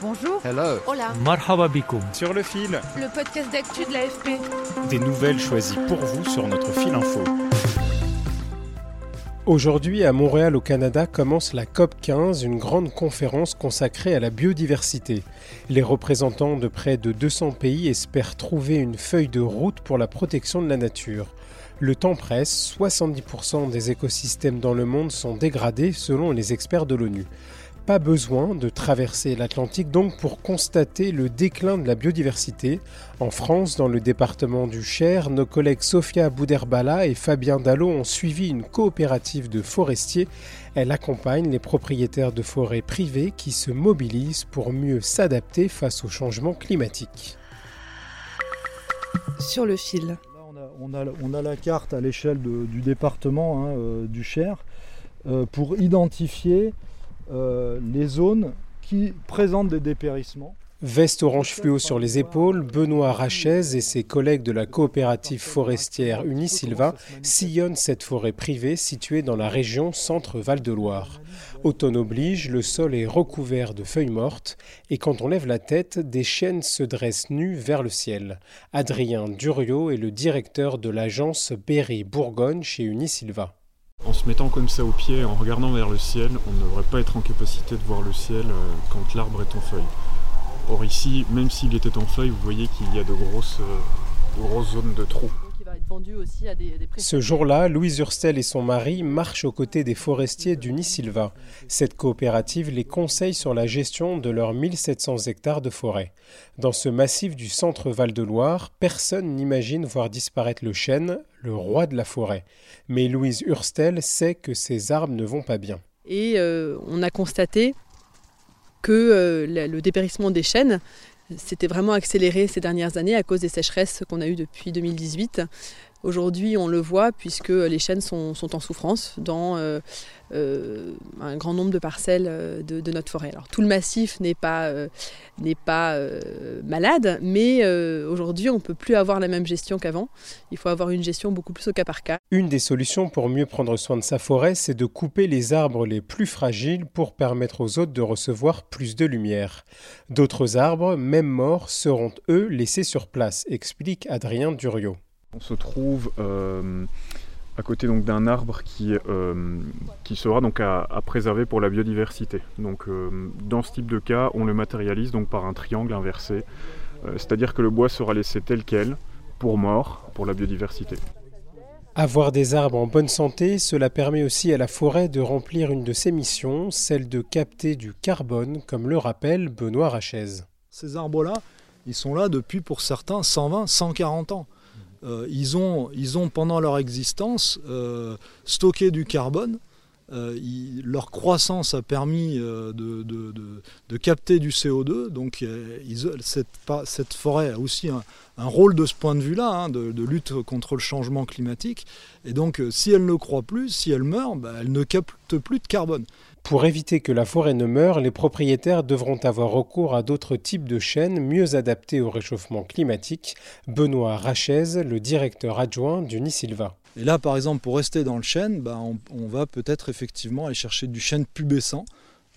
Bonjour. Hello. Hola. Marhaba bikoum. Sur le fil, Le podcast d'actu de l'AFP. des nouvelles choisies pour vous sur notre fil info. Aujourd'hui, à Montréal, au Canada, commence la COP 15, une grande conférence consacrée à la biodiversité. Les représentants de près de 200 pays espèrent trouver une feuille de route pour la protection de la nature. Le temps presse, 70% des écosystèmes dans le monde sont dégradés selon les experts de l'ONU. Pas besoin de traverser l'Atlantique donc pour constater le déclin de la biodiversité. En France, dans le département du Cher, nos collègues Sofia Bouderbala et Fabien Dallot ont suivi une coopérative de forestiers. Elle accompagne les propriétaires de forêts privées qui se mobilisent pour mieux s'adapter face au changement climatique. Sur le fil. Là, on, a, on, a, on a la carte à l'échelle du département hein, euh, du Cher euh, pour identifier euh, les zones qui présentent des dépérissements. Veste orange fluo sur les épaules, Benoît Rachez et ses collègues de la coopérative forestière Unisilva sillonnent cette forêt privée située dans la région Centre-Val de Loire. Automne oblige, le sol est recouvert de feuilles mortes et quand on lève la tête, des chênes se dressent nus vers le ciel. Adrien Duriot est le directeur de l'agence Berry Bourgogne chez Unisilva. Mettant comme ça au pied, en regardant vers le ciel, on ne devrait pas être en capacité de voir le ciel euh, quand l'arbre est en feuille. Or ici, même s'il était en feuille, vous voyez qu'il y a de grosses, euh, de grosses zones de trous. Aussi à des, des Ce jour-là, Louise Hurstel et son mari marchent aux côtés des forestiers d'Unisilva. Cette coopérative les conseille sur la gestion de leurs 1700 hectares de forêt. Dans ce massif du centre Val-de-Loire, personne n'imagine voir disparaître le chêne, le roi de la forêt. Mais Louise Hurstel sait que ces arbres ne vont pas bien. Et euh, on a constaté que euh, le dépérissement des chênes s'était vraiment accéléré ces dernières années à cause des sécheresses qu'on a eues depuis 2018. Aujourd'hui, on le voit puisque les chênes sont, en souffrance dans euh, euh, un grand nombre de parcelles euh, de, notre forêt. Alors tout le massif n'est pas, malade, mais aujourd'hui, on ne peut plus avoir la même gestion qu'avant. Il faut avoir une gestion beaucoup plus au cas par cas. Une des solutions pour mieux prendre soin de sa forêt, c'est de couper les arbres les plus fragiles pour permettre aux autres de recevoir plus de lumière. D'autres arbres, même morts, seront eux laissés sur place, explique Adrien Duriot. On se trouve euh, à côté donc d'un arbre qui, euh, qui sera donc à, à préserver pour la biodiversité. Donc euh, dans ce type de cas, on le matérialise donc par un triangle inversé, Euh, c'est-à-dire que le bois sera laissé tel quel pour mort pour la biodiversité. Avoir des arbres en bonne santé, cela permet aussi à la forêt de remplir une de ses missions, celle de capter du carbone, comme le rappelle Benoît Rachez. Ces arbres-là, ils sont là depuis pour certains 120, 140 ans. Euh, ils, ont, ils ont pendant leur existence euh, stocké du carbone. Euh, leur croissance a permis de, capter du CO2. Donc cette forêt a aussi un, un rôle de ce point de vue-là, hein, de, de lutte contre le changement climatique. Et donc euh, si elle ne croît plus, si elle meurt, bah, elle ne capte plus de carbone. Pour éviter que la forêt ne meure, les propriétaires devront avoir recours à d'autres types de chênes mieux adaptés au réchauffement climatique. Benoît Rachez, le directeur adjoint d'Unisilva. Et là, par exemple, pour rester dans le chêne, bah, on, on va peut-être effectivement aller chercher du chêne pubescent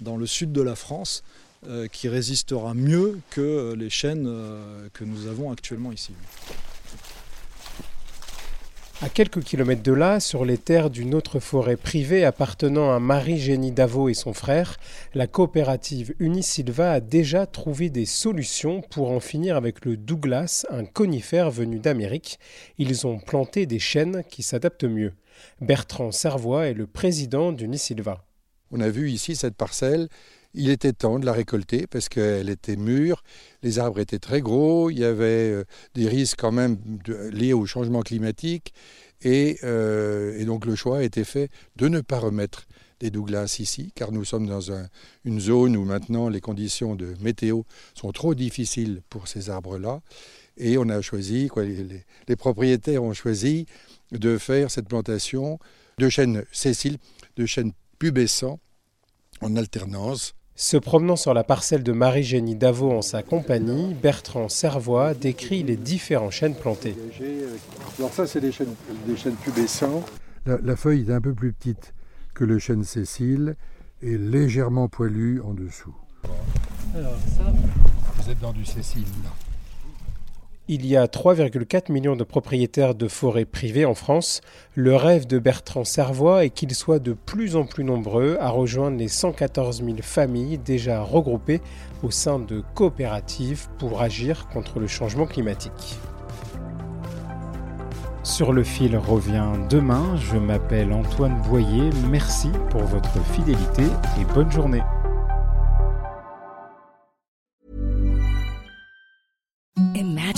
dans le sud de la France, qui résistera mieux que euh, les chênes euh, que nous avons actuellement ici. À quelques kilomètres de là, sur les terres d'une autre forêt privée appartenant à Marie-Génie Davot et son frère, la coopérative Unisilva a déjà trouvé des solutions pour en finir avec le Douglas, un conifère venu d'Amérique. Ils ont planté des chênes qui s'adaptent mieux. Bertrand Servois est le président d'Unisilva. On a vu ici cette parcelle il était temps de la récolter parce qu'elle était mûre, les arbres étaient très gros, il y avait euh, des risques quand même liés au changement climatique et, et, donc le choix a été fait de ne pas remettre des Douglas ici, car nous sommes dans une zone où maintenant les conditions de météo sont trop difficiles pour ces arbres-là. Et on a choisi, les, propriétaires ont choisi de faire cette plantation de chênes Cécile, de chênes pubescents en alternance. Se promenant sur la parcelle de Marie-Génie Davot en sa compagnie, Bertrand Servois décrit les différents chênes plantés. Alors ça, c'est des chênes, des chênes pubescents. La, la, feuille est un peu plus petite que le chêne Cécile est légèrement poilu en dessous. Alors ça, vous êtes dans du Cécile là. Il y a 3,4 millions de propriétaires de forêts privées en France. Le rêve de Bertrand Servois est qu'ils soient de plus en plus nombreux à rejoindre les 114 000 familles déjà regroupées au sein de coopératives pour agir contre le changement climatique. Sur le fil revient demain. Je m'appelle Antoine Boyer. Merci pour votre fidélité et bonne journée.